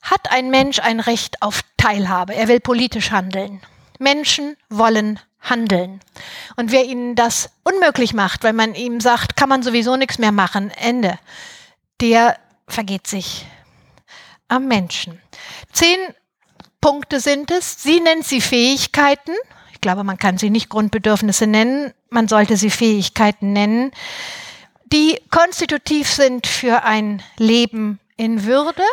hat ein Mensch ein Recht auf Teilhabe. Er will politisch handeln. Menschen wollen handeln. Und wer ihnen das unmöglich macht, weil man ihm sagt, kann man sowieso nichts mehr machen, Ende, der vergeht sich am Menschen. Zehn Punkte sind es. Sie nennt sie Fähigkeiten. Ich glaube, man kann sie nicht Grundbedürfnisse nennen. Man sollte sie Fähigkeiten nennen, die konstitutiv sind für ein Leben in Würde.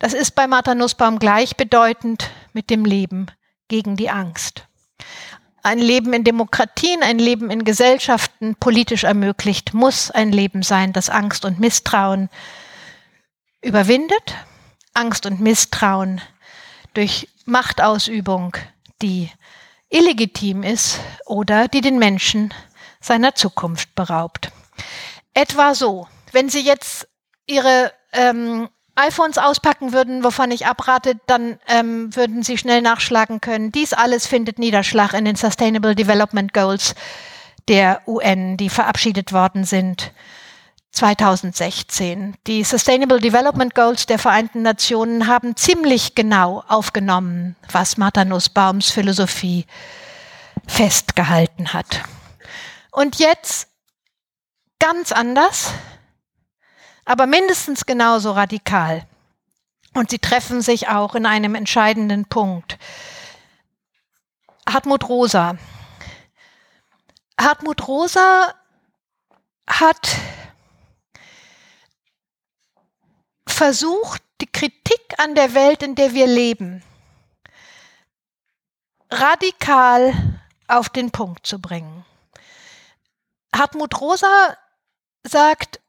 Das ist bei Martha Nussbaum gleichbedeutend mit dem Leben gegen die Angst. Ein Leben in Demokratien, ein Leben in Gesellschaften politisch ermöglicht, muss ein Leben sein, das Angst und Misstrauen überwindet. Angst und Misstrauen durch Machtausübung, die illegitim ist oder die den Menschen seiner Zukunft beraubt. Etwa so, wenn Sie jetzt Ihre ähm, iPhones auspacken würden, wovon ich abrate, dann ähm, würden Sie schnell nachschlagen können. Dies alles findet Niederschlag in den Sustainable Development Goals der UN, die verabschiedet worden sind 2016. Die Sustainable Development Goals der Vereinten Nationen haben ziemlich genau aufgenommen, was Martha Nussbaums Philosophie festgehalten hat. Und jetzt ganz anders, aber mindestens genauso radikal. Und sie treffen sich auch in einem entscheidenden Punkt. Hartmut Rosa. Hartmut Rosa hat versucht, die Kritik an der Welt, in der wir leben, radikal auf den Punkt zu bringen. Hartmut Rosa sagt,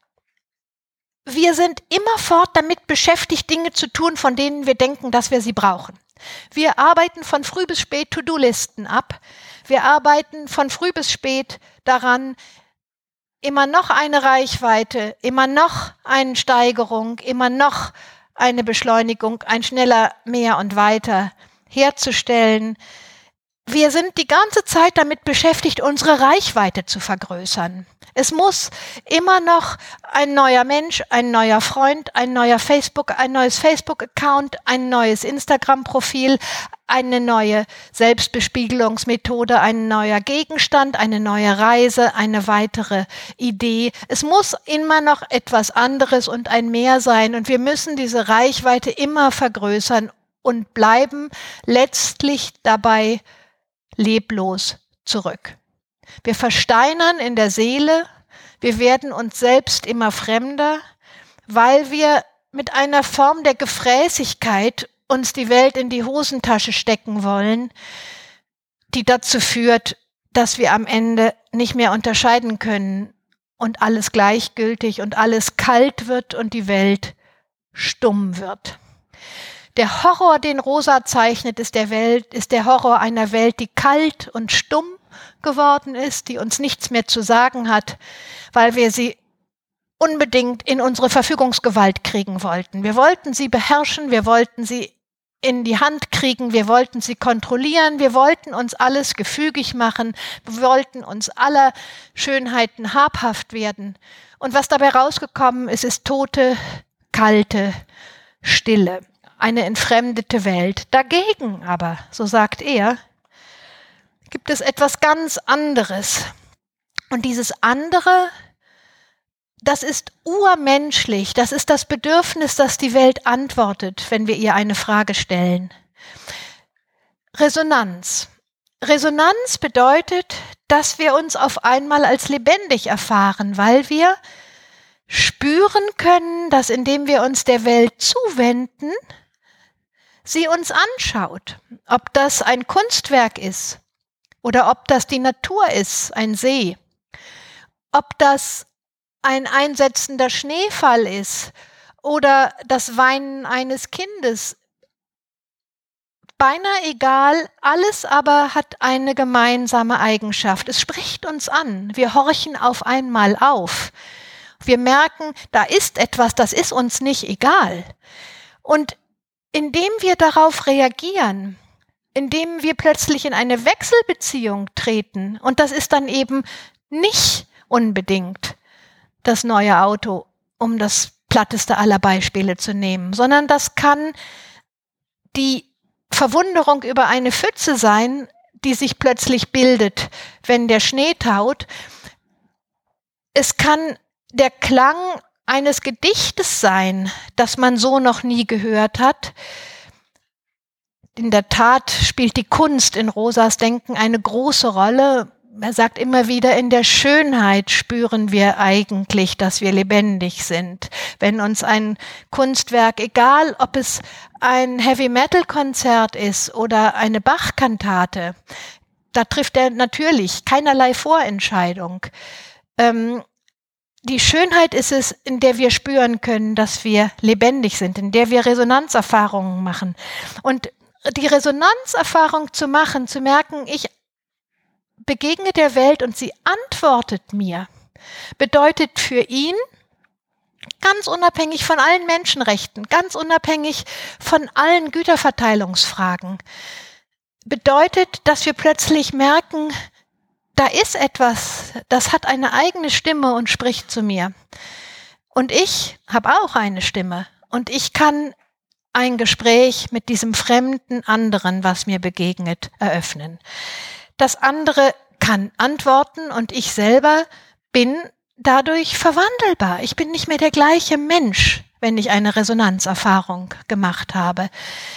wir sind immerfort damit beschäftigt, Dinge zu tun, von denen wir denken, dass wir sie brauchen. Wir arbeiten von früh bis spät To-Do-Listen ab. Wir arbeiten von früh bis spät daran, immer noch eine Reichweite, immer noch eine Steigerung, immer noch eine Beschleunigung, ein schneller mehr und weiter herzustellen. Wir sind die ganze Zeit damit beschäftigt, unsere Reichweite zu vergrößern. Es muss immer noch ein neuer Mensch, ein neuer Freund, ein neuer Facebook, ein neues Facebook-Account, ein neues Instagram-Profil, eine neue Selbstbespiegelungsmethode, ein neuer Gegenstand, eine neue Reise, eine weitere Idee. Es muss immer noch etwas anderes und ein Mehr sein und wir müssen diese Reichweite immer vergrößern und bleiben letztlich dabei leblos zurück. Wir versteinern in der Seele, wir werden uns selbst immer fremder, weil wir mit einer Form der Gefräßigkeit uns die Welt in die Hosentasche stecken wollen, die dazu führt, dass wir am Ende nicht mehr unterscheiden können und alles gleichgültig und alles kalt wird und die Welt stumm wird. Der Horror, den Rosa zeichnet, ist der Welt, ist der Horror einer Welt, die kalt und stumm geworden ist, die uns nichts mehr zu sagen hat, weil wir sie unbedingt in unsere Verfügungsgewalt kriegen wollten. Wir wollten sie beherrschen, wir wollten sie in die Hand kriegen, wir wollten sie kontrollieren, wir wollten uns alles gefügig machen, wir wollten uns aller Schönheiten habhaft werden. Und was dabei rausgekommen ist, ist tote, kalte Stille, eine entfremdete Welt. Dagegen aber, so sagt er, gibt es etwas ganz anderes. Und dieses andere, das ist urmenschlich, das ist das Bedürfnis, das die Welt antwortet, wenn wir ihr eine Frage stellen. Resonanz. Resonanz bedeutet, dass wir uns auf einmal als lebendig erfahren, weil wir spüren können, dass indem wir uns der Welt zuwenden, sie uns anschaut. Ob das ein Kunstwerk ist, oder ob das die Natur ist, ein See, ob das ein einsetzender Schneefall ist oder das Weinen eines Kindes. Beinahe egal, alles aber hat eine gemeinsame Eigenschaft. Es spricht uns an. Wir horchen auf einmal auf. Wir merken, da ist etwas, das ist uns nicht egal. Und indem wir darauf reagieren, indem wir plötzlich in eine Wechselbeziehung treten. Und das ist dann eben nicht unbedingt das neue Auto, um das platteste aller Beispiele zu nehmen, sondern das kann die Verwunderung über eine Pfütze sein, die sich plötzlich bildet, wenn der Schnee taut. Es kann der Klang eines Gedichtes sein, das man so noch nie gehört hat. In der Tat spielt die Kunst in Rosas Denken eine große Rolle. Er sagt immer wieder, in der Schönheit spüren wir eigentlich, dass wir lebendig sind. Wenn uns ein Kunstwerk, egal ob es ein Heavy-Metal-Konzert ist oder eine Bach-Kantate, da trifft er natürlich keinerlei Vorentscheidung. Ähm, die Schönheit ist es, in der wir spüren können, dass wir lebendig sind, in der wir Resonanzerfahrungen machen. Und die Resonanzerfahrung zu machen, zu merken, ich begegne der Welt und sie antwortet mir, bedeutet für ihn, ganz unabhängig von allen Menschenrechten, ganz unabhängig von allen Güterverteilungsfragen, bedeutet, dass wir plötzlich merken, da ist etwas, das hat eine eigene Stimme und spricht zu mir. Und ich habe auch eine Stimme. Und ich kann ein Gespräch mit diesem fremden anderen, was mir begegnet, eröffnen. Das andere kann antworten und ich selber bin dadurch verwandelbar. Ich bin nicht mehr der gleiche Mensch, wenn ich eine Resonanzerfahrung gemacht habe.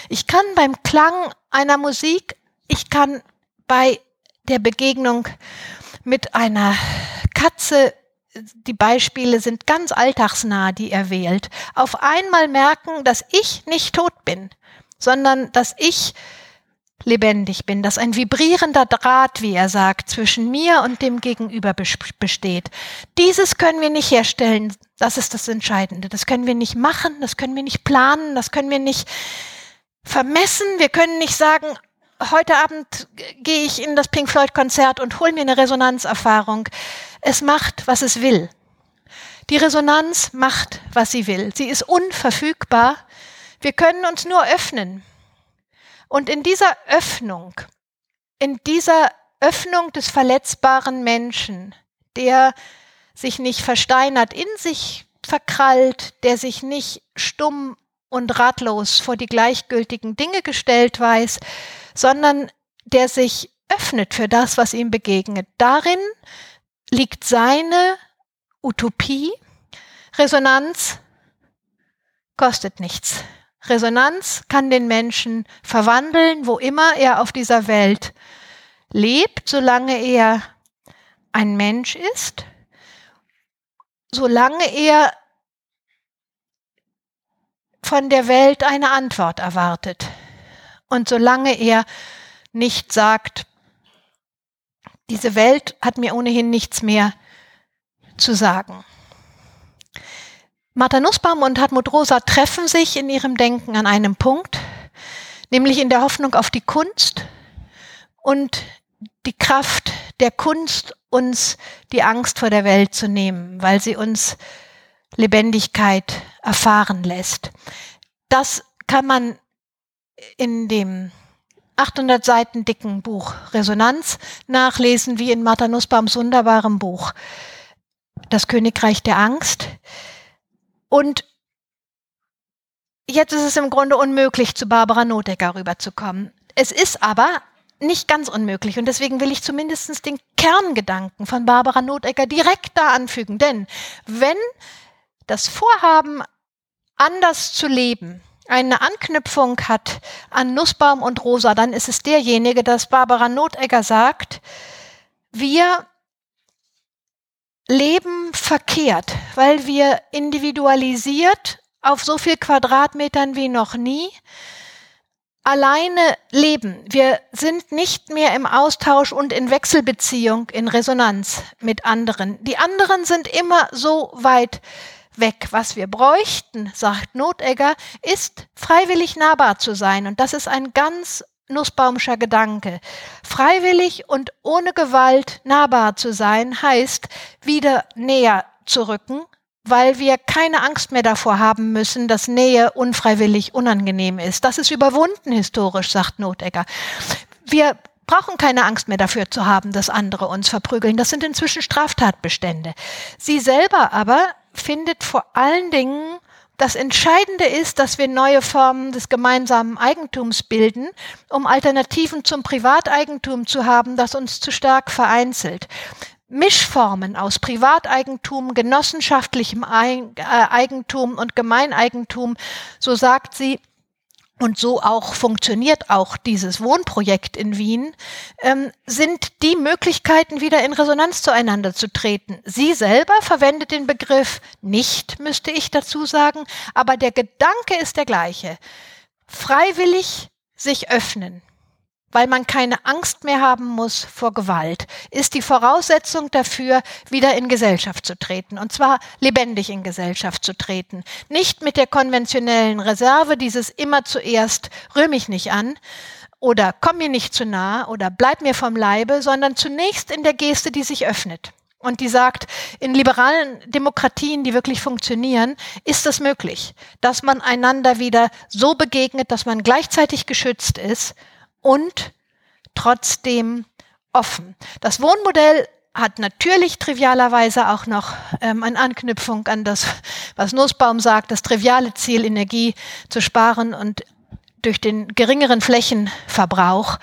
Ich kann beim Klang einer Musik, ich kann bei der Begegnung mit einer Katze, die Beispiele sind ganz alltagsnah, die er wählt, auf einmal merken, dass ich nicht tot bin, sondern dass ich lebendig bin, dass ein vibrierender Draht, wie er sagt, zwischen mir und dem Gegenüber besteht. Dieses können wir nicht herstellen, das ist das Entscheidende. Das können wir nicht machen, das können wir nicht planen, das können wir nicht vermessen, wir können nicht sagen, heute Abend gehe ich in das Pink Floyd Konzert und hole mir eine Resonanzerfahrung. Es macht, was es will. Die Resonanz macht, was sie will. Sie ist unverfügbar. Wir können uns nur öffnen. Und in dieser Öffnung, in dieser Öffnung des verletzbaren Menschen, der sich nicht versteinert, in sich verkrallt, der sich nicht stumm und ratlos vor die gleichgültigen Dinge gestellt weiß, sondern der sich öffnet für das, was ihm begegnet. Darin liegt seine Utopie. Resonanz kostet nichts. Resonanz kann den Menschen verwandeln, wo immer er auf dieser Welt lebt, solange er ein Mensch ist, solange er von der Welt eine Antwort erwartet. Und solange er nicht sagt, diese Welt hat mir ohnehin nichts mehr zu sagen. Martha Nussbaum und Hartmut Rosa treffen sich in ihrem Denken an einem Punkt, nämlich in der Hoffnung auf die Kunst und die Kraft der Kunst, uns die Angst vor der Welt zu nehmen, weil sie uns Lebendigkeit erfahren lässt. Das kann man in dem 800 Seiten dicken Buch Resonanz nachlesen, wie in Martha Nussbaums wunderbarem Buch Das Königreich der Angst. Und jetzt ist es im Grunde unmöglich, zu Barbara Nodecker rüberzukommen. Es ist aber nicht ganz unmöglich und deswegen will ich zumindest den Kerngedanken von Barbara Nodecker direkt da anfügen. Denn wenn das Vorhaben, anders zu leben, eine Anknüpfung hat an Nussbaum und Rosa, dann ist es derjenige, dass Barbara Notegger sagt, wir leben verkehrt, weil wir individualisiert auf so viel Quadratmetern wie noch nie alleine leben. Wir sind nicht mehr im Austausch und in Wechselbeziehung, in Resonanz mit anderen. Die anderen sind immer so weit weg. Was wir bräuchten, sagt Notegger, ist freiwillig nahbar zu sein. Und das ist ein ganz Nussbaumscher Gedanke. Freiwillig und ohne Gewalt nahbar zu sein, heißt wieder näher zu rücken, weil wir keine Angst mehr davor haben müssen, dass Nähe unfreiwillig unangenehm ist. Das ist überwunden historisch, sagt Notegger. Wir brauchen keine Angst mehr dafür zu haben, dass andere uns verprügeln. Das sind inzwischen Straftatbestände. Sie selber aber findet vor allen Dingen, das Entscheidende ist, dass wir neue Formen des gemeinsamen Eigentums bilden, um Alternativen zum Privateigentum zu haben, das uns zu stark vereinzelt. Mischformen aus Privateigentum, genossenschaftlichem äh, Eigentum und Gemeineigentum, so sagt sie, und so auch funktioniert auch dieses Wohnprojekt in Wien, ähm, sind die Möglichkeiten, wieder in Resonanz zueinander zu treten. Sie selber verwendet den Begriff nicht, müsste ich dazu sagen, aber der Gedanke ist der gleiche. Freiwillig sich öffnen, weil man keine Angst mehr haben muss vor Gewalt, ist die Voraussetzung dafür, wieder in Gesellschaft zu treten. Und zwar lebendig in Gesellschaft zu treten. Nicht mit der konventionellen Reserve, dieses immer zuerst rühr mich nicht an oder komm mir nicht zu nah oder bleib mir vom Leibe, sondern zunächst in der Geste, die sich öffnet. Und die sagt, in liberalen Demokratien, die wirklich funktionieren, ist es möglich, dass man einander wieder so begegnet, dass man gleichzeitig geschützt ist und trotzdem offen. Das Wohnmodell hat natürlich trivialerweise auch noch ähm, eine Anknüpfung an das, was Nussbaum sagt, das triviale Ziel, Energie zu sparen und durch den geringeren Flächenverbrauch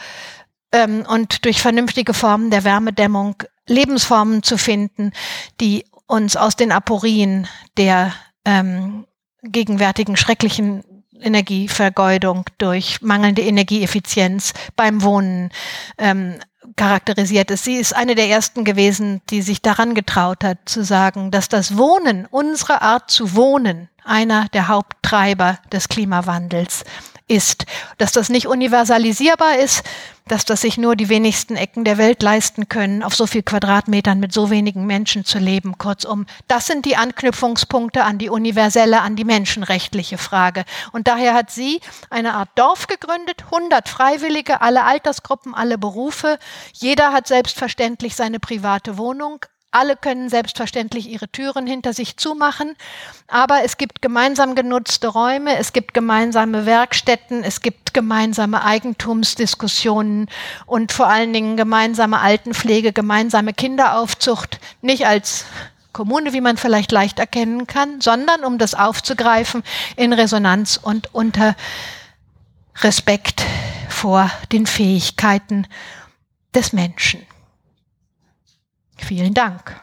ähm, und durch vernünftige Formen der Wärmedämmung Lebensformen zu finden, die uns aus den Aporien der ähm, gegenwärtigen schrecklichen Energievergeudung durch mangelnde Energieeffizienz beim Wohnen ähm, charakterisiert ist. Sie ist eine der ersten gewesen, die sich daran getraut hat, zu sagen, dass das Wohnen, unsere Art zu wohnen, einer der Haupttreiber des Klimawandels ist, dass das nicht universalisierbar ist, dass das sich nur die wenigsten Ecken der Welt leisten können, auf so viel Quadratmetern mit so wenigen Menschen zu leben. Kurzum, das sind die Anknüpfungspunkte an die universelle, an die menschenrechtliche Frage. Und daher hat sie eine Art Dorf gegründet, 100 Freiwillige, alle Altersgruppen, alle Berufe. Jeder hat selbstverständlich seine private Wohnung, alle können selbstverständlich ihre Türen hinter sich zumachen, aber es gibt gemeinsam genutzte Räume, es gibt gemeinsame Werkstätten, es gibt gemeinsame Eigentumsdiskussionen und vor allen Dingen gemeinsame Altenpflege, gemeinsame Kinderaufzucht, nicht als Kommune, wie man vielleicht leicht erkennen kann, sondern um das aufzugreifen in Resonanz und unter Respekt vor den Fähigkeiten des Menschen. Vielen Dank.